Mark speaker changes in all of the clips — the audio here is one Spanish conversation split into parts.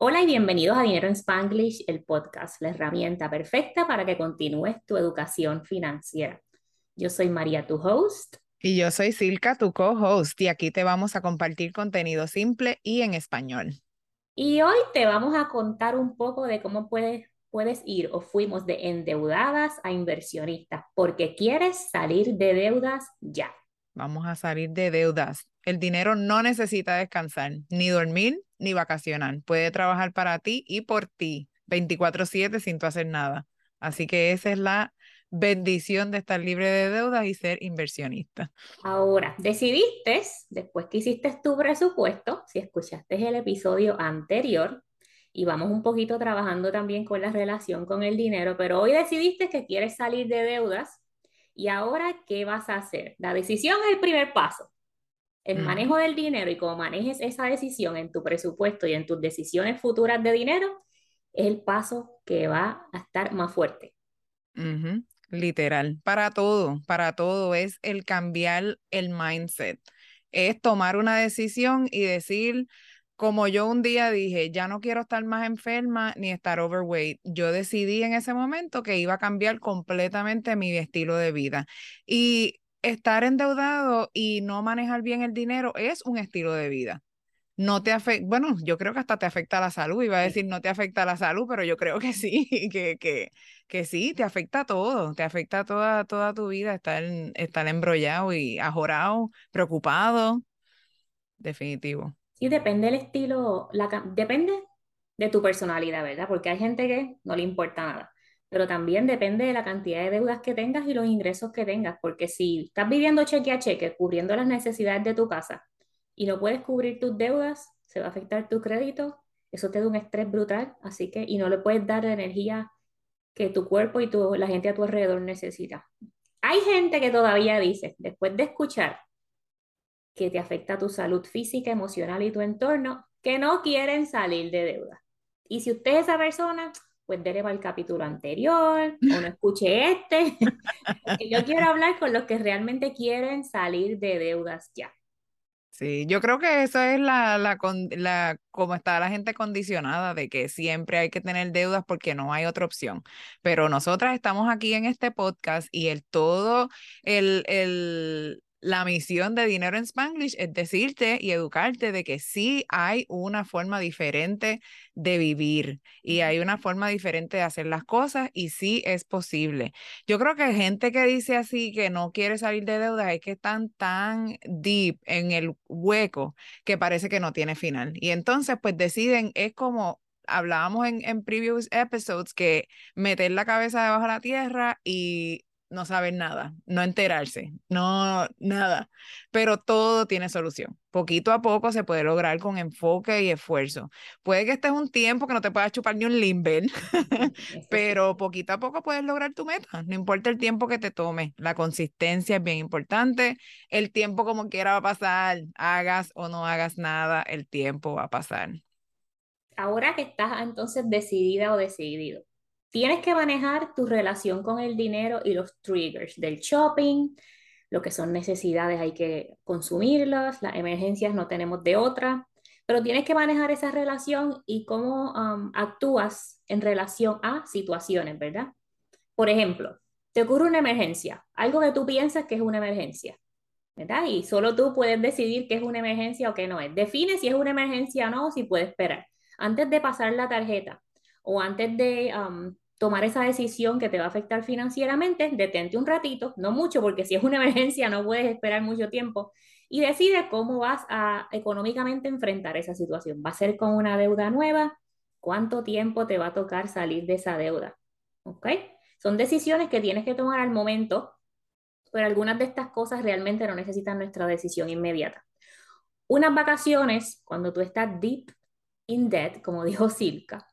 Speaker 1: Hola y bienvenidos a Dinero en Spanglish, el podcast, la herramienta perfecta para que continúes tu educación financiera. Yo soy María, tu host.
Speaker 2: Y yo soy Silka, tu co-host, y aquí te vamos a compartir contenido simple y en español.
Speaker 1: Y hoy te vamos a contar un poco de cómo puedes, puedes ir o fuimos de endeudadas a inversionistas, porque quieres salir de deudas ya.
Speaker 2: Vamos a salir de deudas. El dinero no necesita descansar, ni dormir, ni vacacionar. Puede trabajar para ti y por ti, 24/7 sin tú hacer nada. Así que esa es la bendición de estar libre de deudas y ser inversionista.
Speaker 1: Ahora, decidiste, después que hiciste tu presupuesto, si escuchaste el episodio anterior, y vamos un poquito trabajando también con la relación con el dinero, pero hoy decidiste que quieres salir de deudas y ahora, ¿qué vas a hacer? La decisión es el primer paso. El manejo del dinero y cómo manejes esa decisión en tu presupuesto y en tus decisiones futuras de dinero es el paso que va a estar más fuerte.
Speaker 2: Literal, para todo, para todo es el cambiar el mindset, es tomar una decisión y decir, como yo un día dije, ya no quiero estar más enferma ni estar overweight, yo decidí en ese momento que iba a cambiar completamente mi estilo de vida. Y estar endeudado y no manejar bien el dinero es un estilo de vida. No te afecta, bueno, yo creo que hasta te afecta la salud, iba a decir no te afecta la salud, pero yo creo que sí, que, que, que sí, te afecta todo, te afecta toda, toda tu vida estar, estar embrollado y ajorado, preocupado, definitivo.
Speaker 1: Sí, depende del estilo, la, depende de tu personalidad, ¿verdad? Porque hay gente que no le importa nada pero también depende de la cantidad de deudas que tengas y los ingresos que tengas, porque si estás viviendo cheque a cheque, cubriendo las necesidades de tu casa y no puedes cubrir tus deudas, se va a afectar tu crédito, eso te da un estrés brutal, así que, y no le puedes dar la energía que tu cuerpo y tu, la gente a tu alrededor necesita. Hay gente que todavía dice, después de escuchar que te afecta tu salud física, emocional y tu entorno, que no quieren salir de deuda. Y si usted es esa persona, pues dele para el capítulo anterior o no escuche este. yo quiero hablar con los que realmente quieren salir de deudas ya.
Speaker 2: Sí, yo creo que eso es la, la, la, como está la gente condicionada de que siempre hay que tener deudas porque no hay otra opción. Pero nosotras estamos aquí en este podcast y el todo, el, el, la misión de Dinero en Spanglish es decirte y educarte de que sí hay una forma diferente de vivir y hay una forma diferente de hacer las cosas y sí es posible. Yo creo que gente que dice así que no quiere salir de deuda es que están tan deep en el hueco que parece que no tiene final. Y entonces pues deciden, es como hablábamos en, en previous episodes, que meter la cabeza debajo de la tierra y no saber nada, no enterarse, no nada, pero todo tiene solución. Poquito a poco se puede lograr con enfoque y esfuerzo. Puede que estés un tiempo que no te puedas chupar ni un limber, pero poquito a poco puedes lograr tu meta, no importa el tiempo que te tome, la consistencia es bien importante, el tiempo como quiera va a pasar, hagas o no hagas nada, el tiempo va a pasar.
Speaker 1: Ahora que estás entonces decidida o decidido, tienes que manejar tu relación con el dinero y los triggers del shopping, lo que son necesidades hay que consumirlas, las emergencias no tenemos de otra, pero tienes que manejar esa relación y cómo um, actúas en relación a situaciones, ¿verdad? Por ejemplo, te ocurre una emergencia, algo que tú piensas que es una emergencia, ¿verdad? Y solo tú puedes decidir qué es una emergencia o qué no es. Define si es una emergencia o no, si puedes esperar. Antes de pasar la tarjeta, o antes de um, tomar esa decisión que te va a afectar financieramente, detente un ratito, no mucho, porque si es una emergencia no puedes esperar mucho tiempo, y decide cómo vas a económicamente enfrentar esa situación. ¿Va a ser con una deuda nueva? ¿Cuánto tiempo te va a tocar salir de esa deuda? ¿Ok? Son decisiones que tienes que tomar al momento, pero algunas de estas cosas realmente no necesitan nuestra decisión inmediata. Unas vacaciones, cuando tú estás deep in debt, como dijo Silka,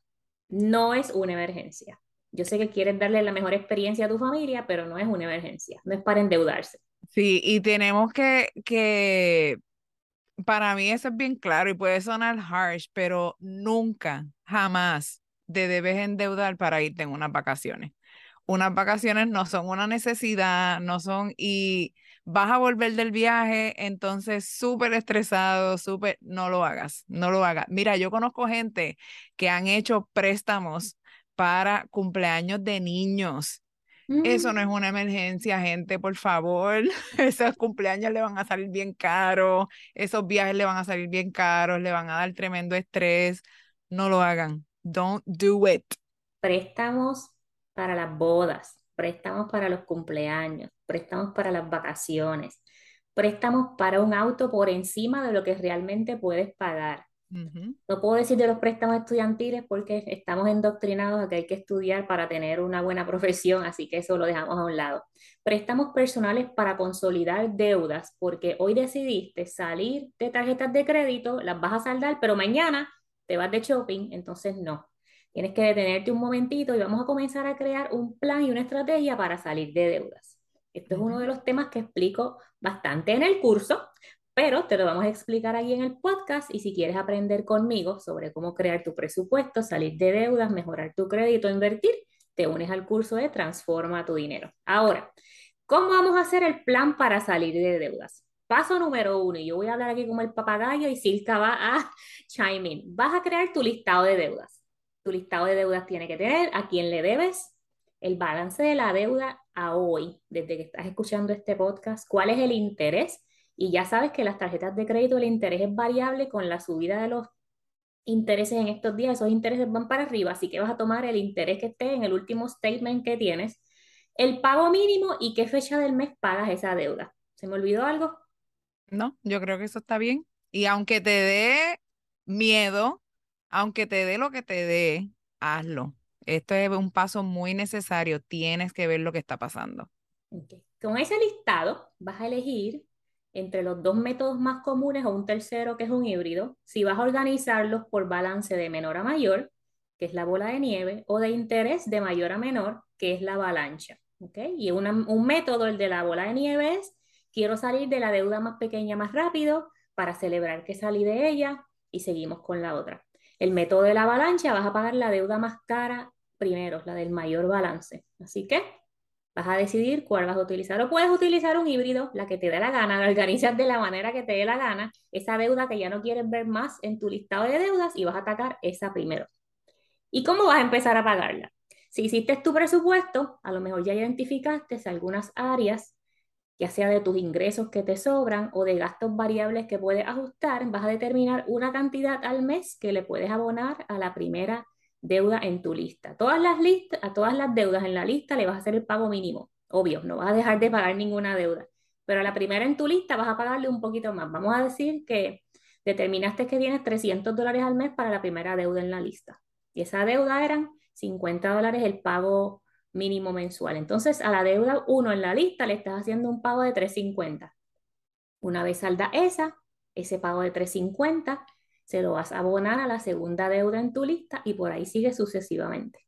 Speaker 1: no es una emergencia. Yo sé que quieres darle la mejor experiencia a tu familia, pero no es una emergencia, no es para endeudarse.
Speaker 2: Sí, y tenemos que, que, para mí eso es bien claro y puede sonar harsh, pero nunca, jamás te debes endeudar para irte en unas vacaciones. Unas vacaciones no son una necesidad, no son, y vas a volver del viaje, entonces súper estresado, súper, no lo hagas, no lo hagas. Mira, yo conozco gente que han hecho préstamos para cumpleaños de niños. Eso no es mm. una emergencia, gente, por favor. Esos cumpleaños le van a salir bien caros, esos viajes le van a salir bien caros, le van a dar tremendo estrés. No lo hagan. Don't do it.
Speaker 1: Préstamos para las bodas, préstamos para los cumpleaños, préstamos para las vacaciones, préstamos para un auto por encima de lo que realmente puedes pagar. No puedo decir de los préstamos estudiantiles porque estamos endoctrinados a que hay que estudiar para tener una buena profesión, así que eso lo dejamos a un lado. Préstamos personales para consolidar deudas, porque hoy decidiste salir de tarjetas de crédito, las vas a saldar, pero mañana te vas de shopping, entonces no. Tienes que detenerte un momentito y vamos a comenzar a crear un plan y una estrategia para salir de deudas. Esto es uno de los temas que explico bastante en el curso, pero te lo vamos a explicar aquí en el podcast y si quieres aprender conmigo sobre cómo crear tu presupuesto, salir de deudas, mejorar tu crédito, invertir, te unes al curso de Transforma tu dinero. Ahora, ¿cómo vamos a hacer el plan para salir de deudas? Paso número uno, y yo voy a hablar aquí como el papagayo y Silka va a chime in. Vas a crear tu listado de deudas tu listado de deudas tiene que tener a quién le debes, el balance de la deuda a hoy, desde que estás escuchando este podcast, cuál es el interés. Y ya sabes que las tarjetas de crédito, el interés es variable con la subida de los intereses en estos días, esos intereses van para arriba, así que vas a tomar el interés que esté en el último statement que tienes, el pago mínimo y qué fecha del mes pagas esa deuda. ¿Se me olvidó algo?
Speaker 2: No, yo creo que eso está bien. Y aunque te dé miedo, aunque te dé lo que te dé, hazlo. Esto es un paso muy necesario. Tienes que ver lo que está pasando.
Speaker 1: Con ese listado vas a elegir entre los dos métodos más comunes o un tercero que es un híbrido, si vas a organizarlos por balance de menor a mayor, que es la bola de nieve, o de interés de mayor a menor, que es la avalancha. ¿okay? Y un método, el de la bola de nieve, es quiero salir de la deuda más pequeña más rápido para celebrar que salí de ella y seguimos con la otra. El método de la avalancha, vas a pagar la deuda más cara primero, la del mayor balance. Así que vas a decidir cuál vas a utilizar. O puedes utilizar un híbrido, la que te dé la gana, la organizas de la manera que te dé la gana, esa deuda que ya no quieres ver más en tu listado de deudas y vas a atacar esa primero. ¿Y cómo vas a empezar a pagarla? Si hiciste tu presupuesto, a lo mejor ya identificaste algunas áreas ya sea de tus ingresos que te sobran o de gastos variables que puedes ajustar, vas a determinar una cantidad al mes que le puedes abonar a la primera deuda en tu lista. Todas las listas, a todas las deudas en la lista le vas a hacer el pago mínimo. Obvio, no vas a dejar de pagar ninguna deuda, pero a la primera en tu lista vas a pagarle un poquito más. Vamos a decir que determinaste que tienes 300 dólares al mes para la primera deuda en la lista. Y esa deuda eran 50 dólares el pago mínimo mensual. Entonces, a la deuda 1 en la lista le estás haciendo un pago de 350. Una vez salda esa, ese pago de 350 se lo vas a abonar a la segunda deuda en tu lista y por ahí sigue sucesivamente.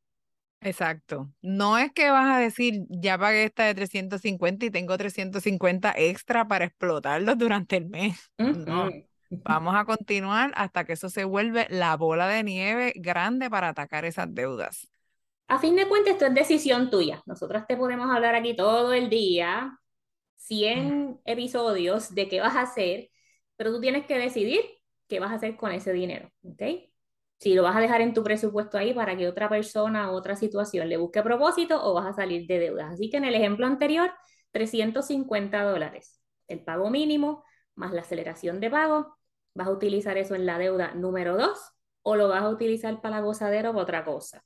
Speaker 2: Exacto. No es que vas a decir, ya pagué esta de 350 y tengo 350 extra para explotarlos durante el mes. No. Vamos a continuar hasta que eso se vuelve la bola de nieve grande para atacar esas deudas.
Speaker 1: A fin de cuentas, esto es decisión tuya. Nosotras te podemos hablar aquí todo el día, 100 episodios de qué vas a hacer, pero tú tienes que decidir qué vas a hacer con ese dinero, ¿ok? Si lo vas a dejar en tu presupuesto ahí para que otra persona o otra situación le busque propósito o vas a salir de deudas. Así que en el ejemplo anterior, 350 dólares, el pago mínimo más la aceleración de pago, vas a utilizar eso en la deuda número 2 o lo vas a utilizar para la gozadera o otra cosa.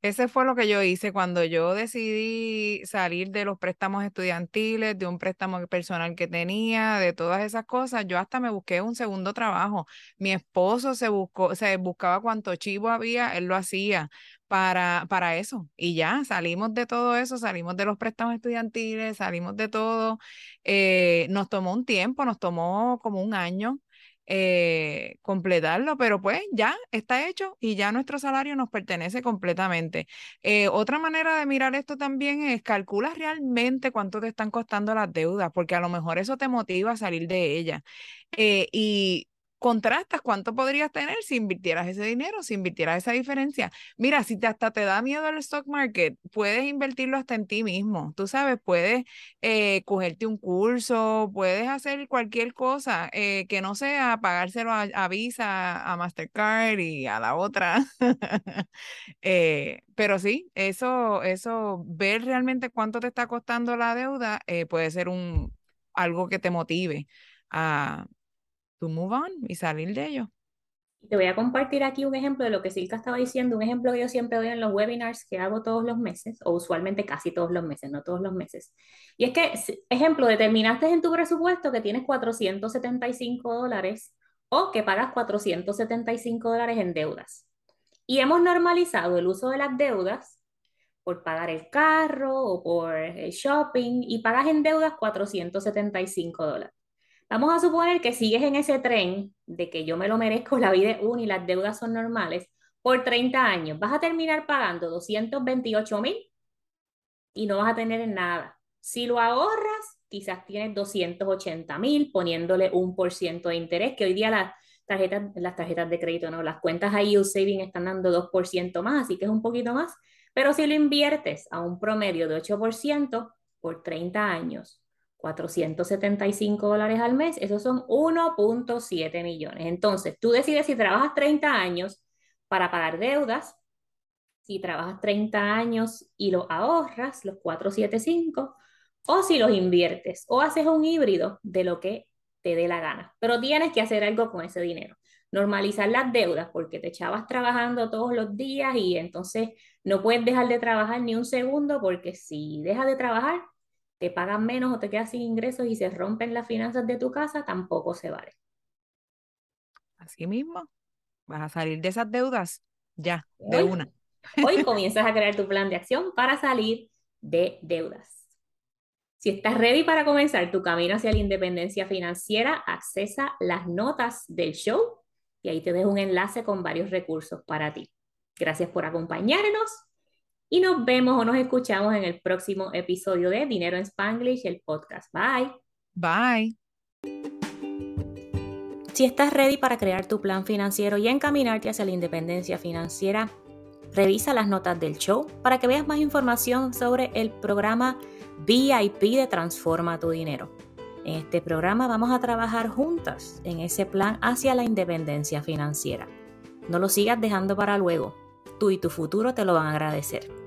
Speaker 2: Ese fue lo que yo hice cuando yo decidí salir de los préstamos estudiantiles, de un préstamo personal que tenía, de todas esas cosas. Yo hasta me busqué un segundo trabajo. Mi esposo se buscó, se buscaba cuánto chivo había, él lo hacía para, para eso. Y ya salimos de todo eso, salimos de los préstamos estudiantiles, salimos de todo. Eh, nos tomó un tiempo, nos tomó como un año eh, completarlo, pero pues ya está hecho y ya nuestro salario nos pertenece completamente. Eh, otra manera de mirar esto también es calcula realmente cuánto te están costando las deudas, porque a lo mejor eso te motiva a salir de ellas. Eh, y contrastas cuánto podrías tener si invirtieras ese dinero, si invirtieras esa diferencia. Mira, si hasta te da miedo el stock market, puedes invertirlo hasta en ti mismo. Tú sabes, puedes eh, cogerte un curso, puedes hacer cualquier cosa eh, que no sea pagárselo a, Visa, a Mastercard y a la otra. Eh, pero sí, eso, eso, ver realmente cuánto te está costando la deuda puede ser un, algo que te motive a, to move on y salir de ello.
Speaker 1: Te voy a compartir aquí un ejemplo de lo que Silka estaba diciendo, un ejemplo que yo siempre doy en los webinars que hago todos los meses, o usualmente casi todos los meses, no todos los meses. Y es que, ejemplo, determinaste en tu presupuesto que tienes 475 dólares o que pagas 475 dólares en deudas. Y hemos normalizado el uso de las deudas por pagar el carro o por el shopping y pagas en deudas 475 dólares. Vamos a suponer que sigues en ese tren de que yo me lo merezco, la vida es una y las deudas son normales, por 30 años. Vas a terminar pagando 228 mil y no vas a tener nada. Si lo ahorras, quizás tienes 280 mil poniéndole un por ciento de interés, que hoy día las tarjetas, las tarjetas de crédito, no, las cuentas IU Saving están dando 2% más, así que es un poquito más. Pero si lo inviertes a un promedio de 8% por 30 años, 475 dólares al mes, esos son 1.7 millones. Entonces, tú decides si trabajas 30 años para pagar deudas, si trabajas 30 años y lo ahorras, los 475, o si los inviertes, o haces un híbrido de lo que te dé la gana. Pero tienes que hacer algo con ese dinero. Normalizar las deudas porque te echabas trabajando todos los días y entonces no puedes dejar de trabajar ni un segundo porque si dejas de trabajar, te pagan menos o te quedas sin ingresos y se rompen las finanzas de tu casa, tampoco se vale.
Speaker 2: Así mismo, vas a salir de esas deudas ya, de una.
Speaker 1: Hoy comienzas a crear tu plan de acción para salir de deudas. Si estás ready para comenzar tu camino hacia la independencia financiera, accesa las notas del show y ahí te dejo un enlace con varios recursos para ti. Gracias por acompañarnos y nos vemos o nos escuchamos en el próximo episodio de Dinero en Spanglish, el podcast. Bye.
Speaker 2: Bye.
Speaker 1: Si estás ready para crear tu plan financiero y encaminarte hacia la independencia financiera, revisa las notas del show para que veas más información sobre el programa VIP de Transforma tu Dinero. En este programa vamos a trabajar juntas en ese plan hacia la independencia financiera. No lo sigas dejando para luego. Tú y tu futuro te lo van a agradecer.